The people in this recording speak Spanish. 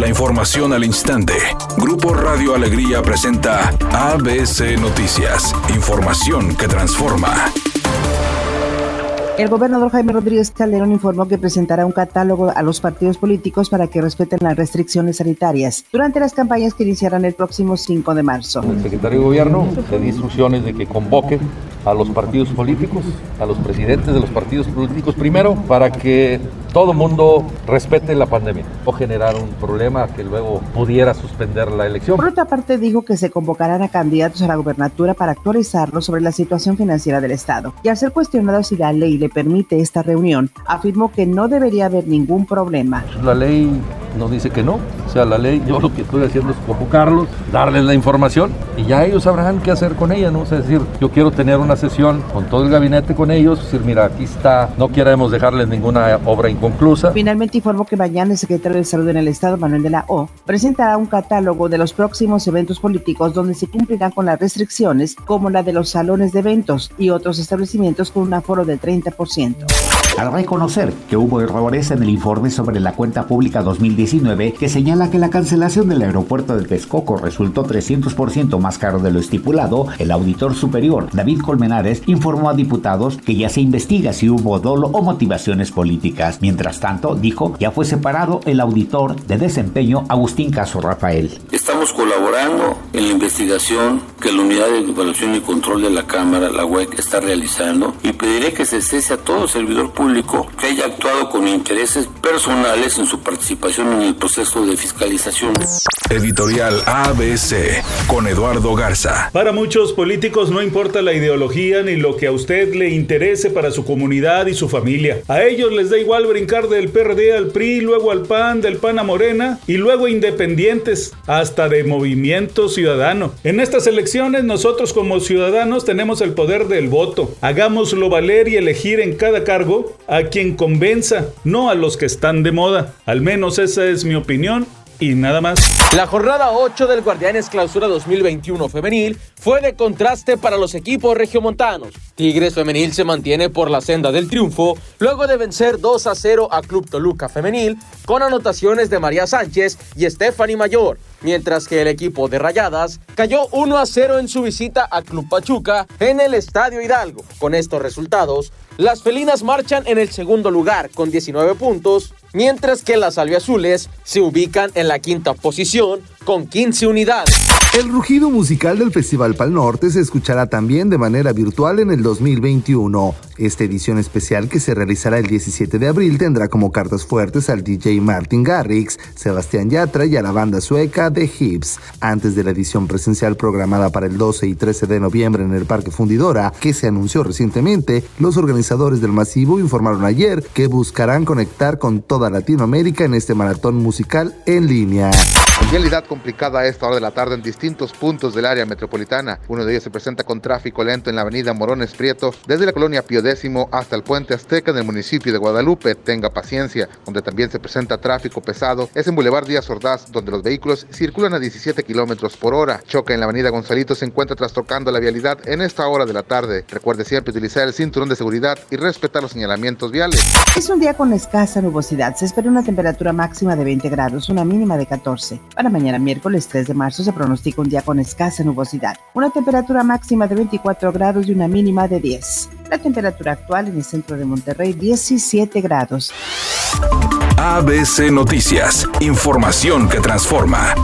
La información al instante. Grupo Radio Alegría presenta ABC Noticias. Información que transforma. El gobernador Jaime Rodríguez Calderón informó que presentará un catálogo a los partidos políticos para que respeten las restricciones sanitarias durante las campañas que iniciarán el próximo 5 de marzo. El secretario de Gobierno le dio instrucciones de que convoque a los partidos políticos, a los presidentes de los partidos políticos primero, para que todo mundo respete la pandemia o generar un problema que luego pudiera suspender la elección. Por otra parte, dijo que se convocarán a candidatos a la gubernatura para actualizarlos sobre la situación financiera del Estado. Y al ser cuestionado si la ley le permite esta reunión, afirmó que no debería haber ningún problema. La ley nos dice que no. O sea, la ley, yo lo que estoy haciendo es convocarlos, darles la información y ya ellos sabrán qué hacer con ella, ¿no? es decir, yo quiero tener una sesión con todo el gabinete con ellos, decir, mira, aquí está, no queremos dejarles ninguna obra inconclusa. Finalmente informó que mañana el secretario de Salud en el Estado, Manuel de la O, presentará un catálogo de los próximos eventos políticos donde se cumplirán con las restricciones como la de los salones de eventos y otros establecimientos con un aforo del 30%. Al reconocer que hubo errores en el informe sobre la cuenta pública 2019 que señala que la cancelación del aeropuerto de Texcoco resultó 300% más caro de lo estipulado, el auditor superior David Colmenares informó a diputados que ya se investiga si hubo dolo o motivaciones políticas. Mientras tanto, dijo, ya fue separado el auditor de desempeño Agustín Caso Rafael. Estamos colaborando en la investigación que la Unidad de Evaluación y Control de la Cámara, la UEC, está realizando y pediré que se cese a todo servidor público que haya actuado con intereses personales en su participación en el proceso de fiscalización. Editorial ABC con Eduardo Garza. Para muchos políticos no importa la ideología ni lo que a usted le interese para su comunidad y su familia. A ellos les da igual brincar del PRD al PRI, luego al PAN, del PAN a Morena y luego independientes, hasta de Movimiento Ciudadano. En estas elecciones nosotros como ciudadanos tenemos el poder del voto. Hagámoslo valer y elegir en cada cargo a quien convenza, no a los que están de moda. Al menos esa es mi opinión y nada más. La jornada 8 del Guardianes Clausura 2021 femenil fue de contraste para los equipos regiomontanos. Tigres Femenil se mantiene por la senda del triunfo luego de vencer 2 a 0 a Club Toluca Femenil con anotaciones de María Sánchez y Stephanie Mayor, mientras que el equipo de Rayadas cayó 1 a 0 en su visita a Club Pachuca en el Estadio Hidalgo. Con estos resultados, las felinas marchan en el segundo lugar con 19 puntos, mientras que las albiazules se ubican en la quinta posición con 15 unidades. El rugido musical del Festival Pal Norte se escuchará también de manera virtual en el 2021. Esta edición especial que se realizará el 17 de abril tendrá como cartas fuertes al DJ Martin Garrix, Sebastián Yatra y a la banda sueca The Hips. Antes de la edición presencial programada para el 12 y 13 de noviembre en el Parque Fundidora, que se anunció recientemente, los organizadores del masivo informaron ayer que buscarán conectar con toda Latinoamérica en este maratón musical en línea. Realidad complicada a esta hora de la tarde en distintos puntos del área metropolitana. Uno de ellos se presenta con tráfico lento en la avenida Morones Prieto, desde la colonia Pío X hasta el puente Azteca en el municipio de Guadalupe. Tenga paciencia. Donde también se presenta tráfico pesado es en Boulevard Díaz Ordaz, donde los vehículos circulan a 17 kilómetros por hora. Choca en la avenida Gonzalito se encuentra trastocando la vialidad en esta hora de la tarde. Recuerde siempre utilizar el cinturón de seguridad y respetar los señalamientos viales. Es un día con escasa nubosidad. Se espera una temperatura máxima de 20 grados, una mínima de 14. Para mañana miércoles 3 de marzo se pronostica un día con escasa nubosidad, una temperatura máxima de 24 grados y una mínima de 10. La temperatura actual en el centro de Monterrey 17 grados. ABC Noticias, información que transforma.